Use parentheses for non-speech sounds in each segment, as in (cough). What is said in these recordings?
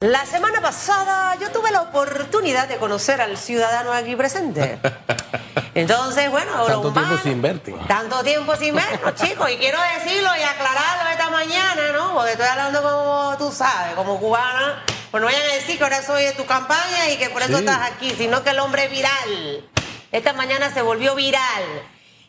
La semana pasada yo tuve la oportunidad de conocer al ciudadano aquí presente. (laughs) Entonces, bueno, Tanto tiempo sin verte. Tanto tiempo sin vernos, chicos. Y quiero decirlo y aclararlo esta mañana, ¿no? Porque estoy hablando como tú sabes, como cubana. Pues no vayan a decir que ahora soy de tu campaña y que por eso Sí. estás aquí, sino que el hombre viral. Esta mañana se volvió viral.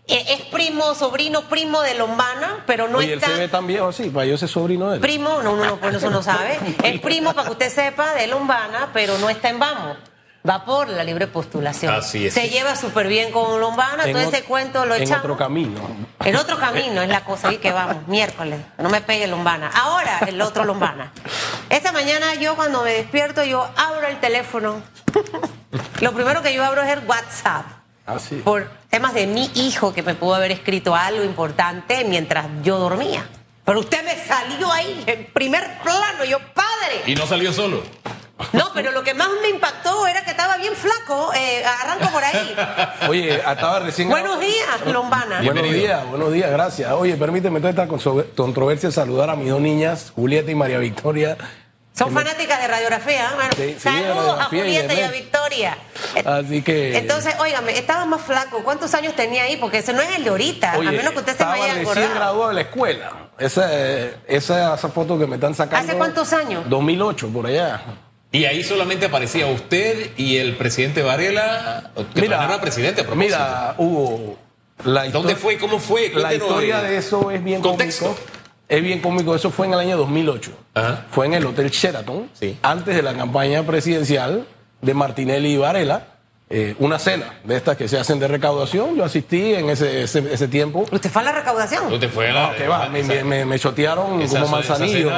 Eh, Es primo, sobrino, primo de Lombana, pero no Oye, él está... se ve tan viejo así, para yo ser sobrino de él. Primo, no, uno no, pues eso no sabe. (laughs) Es primo, para que usted sepa, de Lombana, pero no está en Vamos. Va por la libre postulación. Así es. Se lleva súper bien con Lombana, En todo ese cuento lo En echamos. otro camino. En otro camino es la cosa, y que vamos, miércoles. No me pegue Lombana. Ahora, el otro Lombana. Esta mañana yo cuando me despierto, yo abro el teléfono. Lo primero que yo abro es el WhatsApp. Así. Por temas de mi hijo que me pudo haber escrito algo importante mientras yo dormía. Pero usted me salió ahí en primer plano, yo padre. Y no salió solo. No, pero lo que más me impactó era que estaba bien flaco. Eh, arranco por ahí. (laughs) Oye, estaba recién. Buenos días, Lombana. Buenos días, buenos días, gracias. Oye, permíteme toda esta controversia saludar a mis dos niñas, Julieta y María Victoria. Son fanáticas de radiografía. ¿eh? Bueno, Sí, sí, de saludos a y Julieta y a. Victoria. Así que- Entonces, óigame, estaba más flaco. ¿Cuántos años tenía ahí? Porque ese no es el de ahorita. Oye, a menos que usted se me estaba haya recién graduado de la escuela. Esa, esa, esa foto que me están sacando. ¿Hace cuántos años? 2008, por allá. Y ahí solamente aparecía usted y el presidente Varela, que no era presidente a propósito. mira, Hugo, la ¿Dónde fue? ¿Cómo fue? La historia de eso es bien Contexto. cómico. Es bien cómico, eso fue en el año 2008. Ajá. Fue en el Hotel Sheraton, Sí. antes de la campaña presidencial de Martinelli y Varela. eh, una cena de estas que se hacen de recaudación. Yo asistí en ese, ese, ese tiempo. ¿Usted fue a la recaudación? ¿Dónde fue la.? No, que va, me, me, me- me chotearon esa- como esa manzanillo.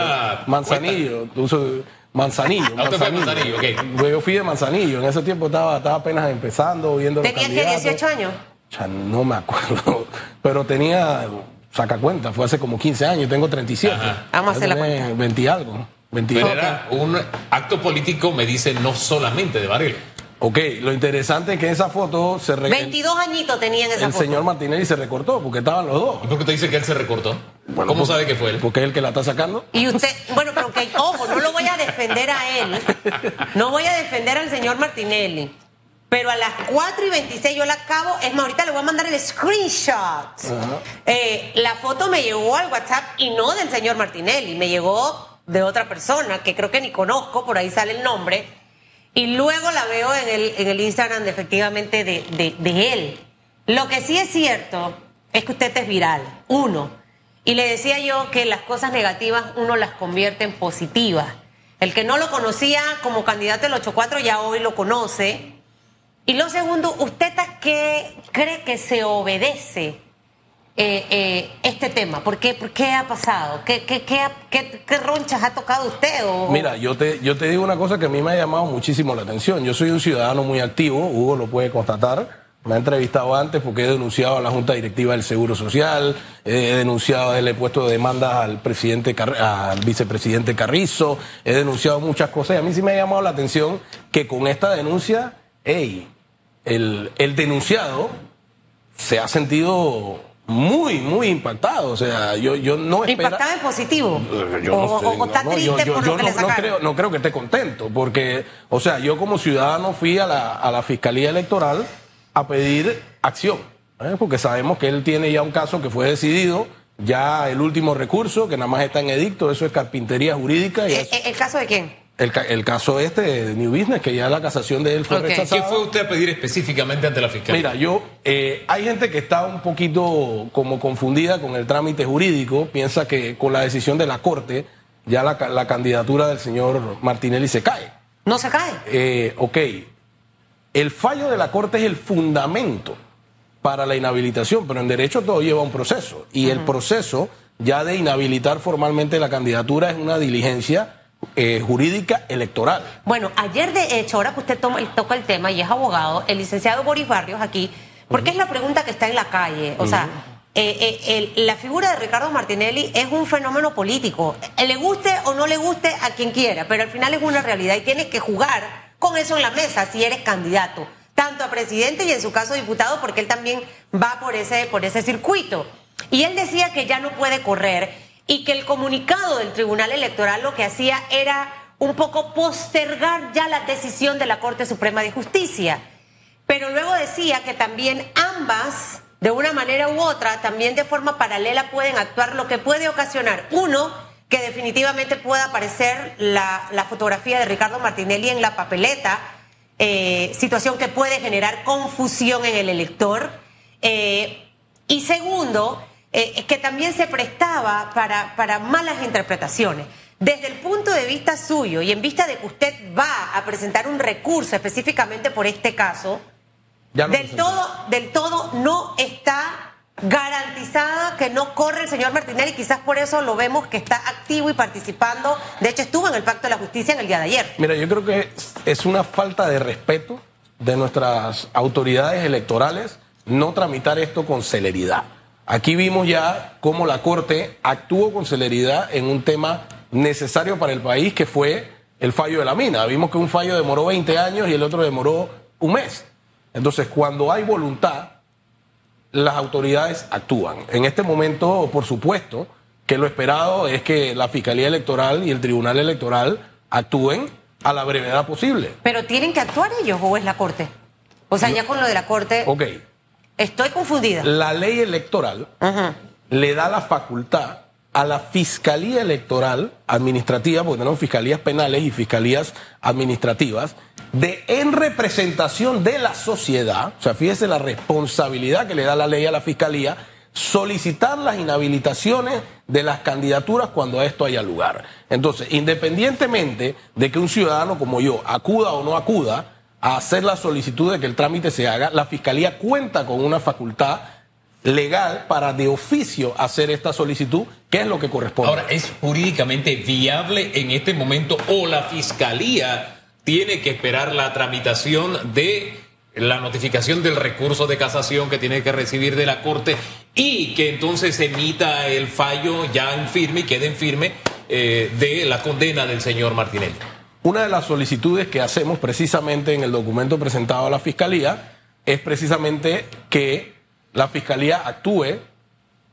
Manzanillo. usas- Manzanillo. Ah, usted fue a Manzanillo, ok. Yo fui de Manzanillo. En ese tiempo estaba, estaba apenas empezando, viendo ¿Tenía que candidatos. 18 años? Ya no me acuerdo, (laughs) pero tenía, saca cuenta, fue hace como 15 años, tengo 37. Ajá. Vamos a hacer la cuenta. 20 y algo. 20 Pero era un acto político, me dice, no solamente de Varela. Ok, lo interesante es que esa foto se re- 22 añitos tenía en esa el foto. señor Martinelli se recortó porque estaban los dos. ¿Y por qué te dice que él se recortó? ¿Cómo porque- sabe que fue él? Porque es el que la está sacando. Y usted, bueno, pero que, ojo, no lo voy a defender a él. (laughs) No voy a defender al señor Martinelli. Pero a las 4 y 26 yo la acabo. Es más, ahorita le voy a mandar el screenshot. Eh, la foto me llegó al WhatsApp y no del señor Martinelli. Me llegó de otra persona que creo que ni conozco, por ahí sale el nombre. Y luego la veo en el, en el Instagram de, efectivamente de, de- de él. Lo que sí es cierto es que usted es viral, uno. Y le decía yo que las cosas negativas uno las convierte en positivas. El que no lo conocía como candidato del 84 ya hoy lo conoce. Y lo segundo, ¿usted qué cree que se obedece eh, eh, este tema? ¿Por qué, por qué ha pasado? ¿Qué, qué, qué, ha- qué- qué ronchas ha tocado usted? Mira, yo te, yo te digo una cosa que a mí me ha llamado muchísimo la atención. Yo soy un ciudadano muy activo, Hugo lo puede constatar. Me ha entrevistado antes porque he denunciado a la Junta Directiva del Seguro Social, he denunciado, le he puesto demandas al presidente, al vicepresidente Carrizo, he denunciado muchas cosas y a mí sí me ha llamado la atención que con esta denuncia, hey, el, el denunciado se ha sentido muy, muy impactado. O sea, yo, yo no espero. ¿Impactado en positivo? Yo o, no sé, o- está no, triste yo, por lo que le creo, no creo que esté contento, porque, o sea, yo como ciudadano fui a la, a la Fiscalía Electoral a pedir acción, ¿eh? porque sabemos que él tiene ya un caso que fue decidido, ya el último recurso, que nada más está en edicto, eso es carpintería jurídica, y ¿El, es- el- el caso de quién? El, ca- el caso este de New Business, que ya la casación de él fue rechazada. ¿Qué fue usted a pedir específicamente ante la fiscalía? Mira, yo, eh, hay gente que está un poquito como confundida con el trámite jurídico, piensa que con la decisión de la Corte ya la, la candidatura del señor Martinelli se cae. No se cae. Eh, ok, el fallo de la Corte es el fundamento para la inhabilitación, pero en derecho todo lleva un proceso y el proceso ya de inhabilitar formalmente la candidatura es una diligencia eh, jurídica electoral. Bueno, ayer de hecho, ahora que usted toma, el- toca el tema y es abogado, el licenciado Boris Barrios aquí, porque es la pregunta que está en la calle. O sea, eh, eh, el- la figura de Ricardo Martinelli es un fenómeno político. Le guste o no le guste a quien quiera, pero al final es una realidad y tienes que jugar con eso en la mesa si eres candidato, tanto a presidente y en su caso diputado, porque él también va por ese, por ese circuito. Y él decía que ya no puede correr y que el comunicado del Tribunal Electoral lo que hacía era un poco postergar ya la decisión de la Corte Suprema de Justicia. Pero luego decía que también ambas, de una manera u otra, también de forma paralela pueden actuar, lo que puede ocasionar, uno, que definitivamente pueda aparecer la, fotografía de Ricardo Martinelli en la papeleta, eh, situación que puede generar confusión en el elector. Eh, y segundo, eh, que también se prestaba para, para malas interpretaciones. Desde el punto de vista suyo y en vista de que usted va a presentar un recurso específicamente por este caso, del, todo, del todo no está garantizada que no corre el señor Martinelli, quizás por eso lo vemos que está activo y participando. De hecho, estuvo en el Pacto de la Justicia en el día de ayer. Mira, yo creo que es una falta de respeto de nuestras autoridades electorales no tramitar esto con celeridad. Aquí vimos ya cómo la Corte actuó con celeridad en un tema necesario para el país, que fue el fallo de la mina. Vimos que un fallo demoró 20 años y el otro demoró un mes. Entonces, cuando hay voluntad, las autoridades actúan. En este momento, por supuesto, que lo esperado es que la Fiscalía Electoral y el Tribunal Electoral actúen a la brevedad posible. Pero tienen que actuar ellos o es la Corte. O sea, ya con lo de la Corte. Ok. Estoy confundida. La ley electoral le da la facultad a la Fiscalía Electoral Administrativa, porque tenemos fiscalías penales y fiscalías administrativas, de en representación de la sociedad, o sea, fíjese la responsabilidad que le da la ley a la Fiscalía, solicitar las inhabilitaciones de las candidaturas cuando a esto haya lugar. Entonces, independientemente de que un ciudadano como yo acuda o no acuda a hacer la solicitud de que el trámite se haga, la Fiscalía cuenta con una facultad legal para de oficio hacer esta solicitud, que es lo que corresponde. Ahora, ¿es jurídicamente viable en este momento o la Fiscalía tiene que esperar la tramitación de la notificación del recurso de casación que tiene que recibir de la Corte y que entonces emita el fallo ya en firme y quede en firme eh, de la condena del señor Martinelli? Una de las solicitudes que hacemos precisamente en el documento presentado a la Fiscalía es precisamente que la Fiscalía actúe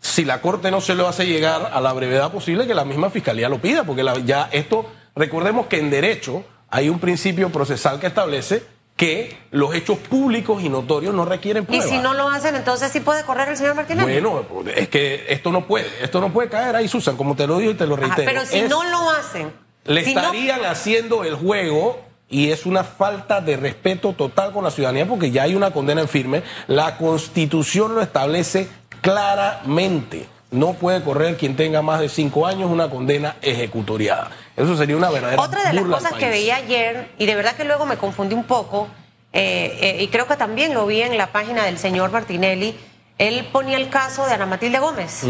si la Corte no se lo hace llegar a la brevedad posible, que la misma Fiscalía lo pida, porque ya esto, recordemos que en derecho hay un principio procesal que establece que los hechos públicos y notorios no requieren pruebas. Y si no lo hacen, entonces sí puede correr el señor Martínez. Bueno, es que esto no puede, esto no puede caer ahí, Susan, como te lo digo y te lo reitero. pero si no lo hacen. Le estarían haciendo el juego y es una falta de respeto total con la ciudadanía porque ya hay una condena en firme. La constitución lo establece claramente. No puede correr quien tenga más de cinco años una condena ejecutoriada. Eso sería una verdadera. Otra de las cosas que veía ayer, y de verdad que luego me confundí un poco, eh, eh, y creo que también lo vi en la página del señor Martinelli, él ponía el caso de Ana Matilde Gómez.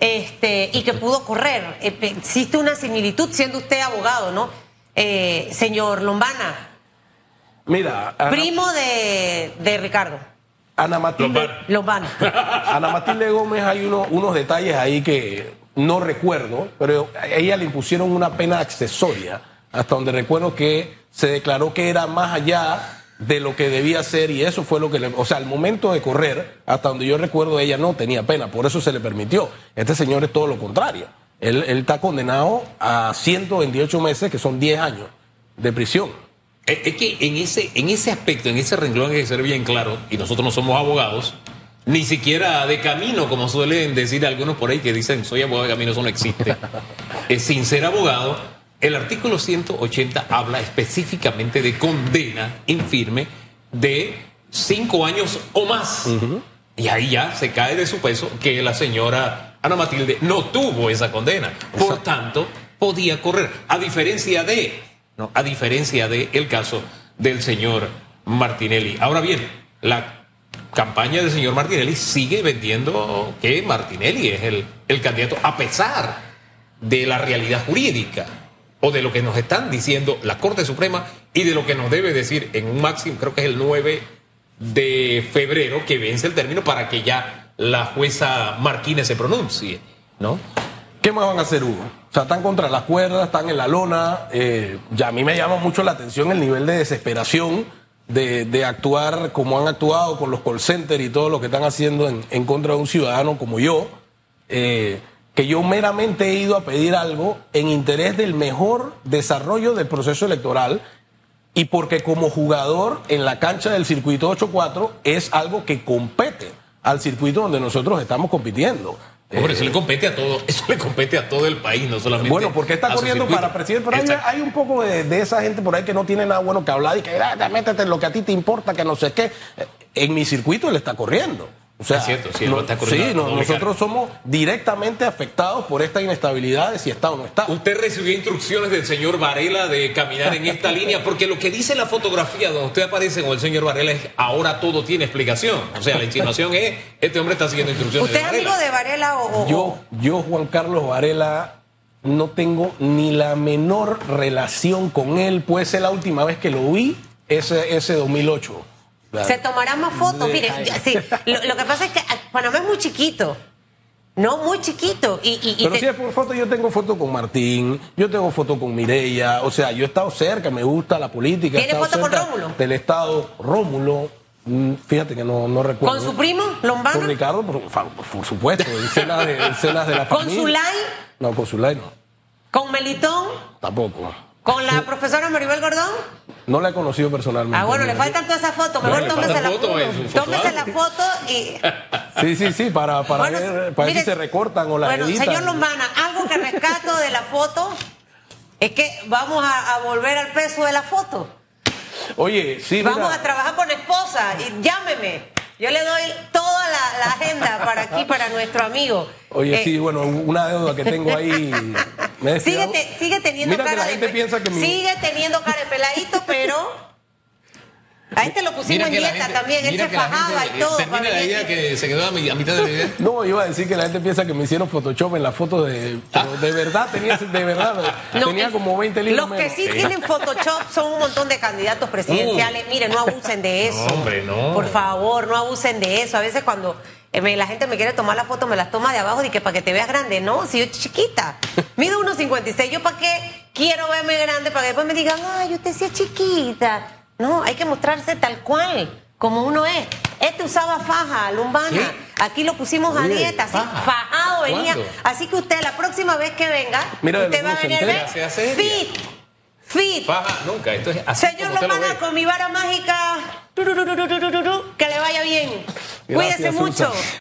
Este, y que pudo correr. Existe una similitud, siendo usted abogado, ¿no? eh, señor Lombana. Mira. primo de, Ricardo. Ana Matilde. Lombana. (laughs) Ana Matilde Gómez, hay unos detalles ahí que no recuerdo, pero a ella le impusieron una pena accesoria, hasta donde recuerdo que se declaró que era más allá de lo que debía ser y eso fue lo que le... O sea, al momento de correr, hasta donde yo recuerdo, ella no tenía pena, por eso se le permitió. Este señor es todo lo contrario. Él, está condenado a 128 meses, que son 10 años de prisión. Es que en ese, en ese aspecto, en ese renglón hay que ser bien claro, y nosotros no somos abogados, ni siquiera de camino, como suelen decir algunos por ahí que dicen soy abogado de camino, eso no existe. (laughs) es sin ser abogado, el artículo 180 habla específicamente de condena infirme de 5 años o más. Y ahí ya se cae de su peso que la señora Ana Matilde no tuvo esa condena. Por tanto, podía correr. A diferencia de, ¿no? a diferencia de el caso del señor Martinelli. Ahora bien, la campaña del señor Martinelli sigue vendiendo que Martinelli es el, el candidato, a pesar de la realidad jurídica o de lo que nos están diciendo la Corte Suprema y de lo que nos debe decir en un máximo, creo que es el 9 de febrero, que vence el término para que ya la jueza Marquínez se pronuncie, ¿no? ¿Qué más van a hacer, Hugo? O sea, están contra las cuerdas, están en la lona. Eh, ya a mí me llama mucho la atención el nivel de desesperación de, actuar como han actuado con los call centers y todo lo que están haciendo en, contra de un ciudadano como yo, eh, que yo meramente he ido a pedir algo en interés del mejor desarrollo del proceso electoral y porque como jugador en la cancha del circuito 8-4 es algo que compete al circuito donde nosotros estamos compitiendo. Hombre, eso Eh, le compete a todo, (laughs) eso le compete a todo el país, no solamente. bueno, porque está corriendo para presidente, pero hay, un poco de, de esa gente por ahí que no tiene nada bueno que hablar y que "Ah, métete en lo que a ti te importa, que no sé qué. Eh, En mi circuito él está corriendo. O sea, Es cierto, sí, no- sí, no- nosotros somos directamente afectados por esta inestabilidad de si está o no está. Usted recibió instrucciones del señor Varela de caminar en esta línea, porque lo que dice la fotografía donde usted aparece con el señor Varela es ahora todo tiene explicación. O sea, la insinuación es, este hombre está siguiendo instrucciones ¿Usted es amigo Varela. de Varela o.? o- Yo, yo, Juan Carlos Varela, no tengo ni la menor relación con él. Puede ser la última vez que lo vi, ese, ese 2008. Se tomarán más fotos. De- Mire, ya- sí, lo, lo que pasa es que ah, Panamá es muy chiquito. No, muy chiquito. Y, y- y Pero te- si es por foto, yo tengo foto con Martín, yo tengo foto con Mireya, o sea, yo he estado cerca, me gusta la política. ¿Tiene foto con Rómulo? Del Estado, Rómulo, mm, fíjate que no, no recuerdo. ¿Con su primo, Lombana? Con Ricardo, por, supuesto, en cenas de, en cenas de la ¿Con familia. Zulay? No, con Zulay no, ¿Con Melitón? tampoco. ¿Con la profesora Maribel Gordón? No la he conocido personalmente. Ah, bueno, le faltan todas esas fotos. Mejor le tómese la foto. su foto Tómese la foto y. Sí, sí, sí, para, para Bueno, ver, para ver si se recortan o la Bueno, editan. señor Lombana, algo que rescato de la foto es que vamos a, a volver al peso de la foto. Oye, sí, Vamos mira, a trabajar con esposa y llámeme. Yo le doy la, la agenda para aquí, para nuestro amigo. Oye, Eh, sí, bueno, una deuda que tengo ahí. me Sigue, descuidado. te- sigue teniendo Mira cara que la de gente piensa que mi... Sigue teniendo cara de peladito, pero. A este lo pusimos en dieta gente- también. Él se fajaba gente- y todo. Termina la idea que se quedó a, mi- a mitad de la idea. (laughs) No, iba a decir que la gente piensa que me hicieron Photoshop en la foto de... pero de verdad, tenía, de verdad, No, tenía como 20 libras Los que menos. sí tienen Photoshop son un montón de candidatos presidenciales. Miren, no abusen de (laughs) eso. No, hombre, no. Por favor, no abusen de eso. A veces cuando eh, la gente me quiere tomar la foto, me las toma de abajo y que para que te veas grande. No, si yo chiquita. Mido 1,56. ¿Yo para qué quiero verme grande? Para que después me digan, ay, usted sí es chiquita. No, hay que mostrarse tal cual, como uno es. Este usaba faja, lumbana. Aquí lo pusimos a Oye, dieta, así, faja. fajado venía. ¿Cuándo? Así que usted la próxima vez que venga, Mira, usted va a venir fit, fit. Faja, nunca. Esto es así Señor Lomana, con mi vara mágica, que le vaya bien. Gracias, Cuídese mucho. Susan.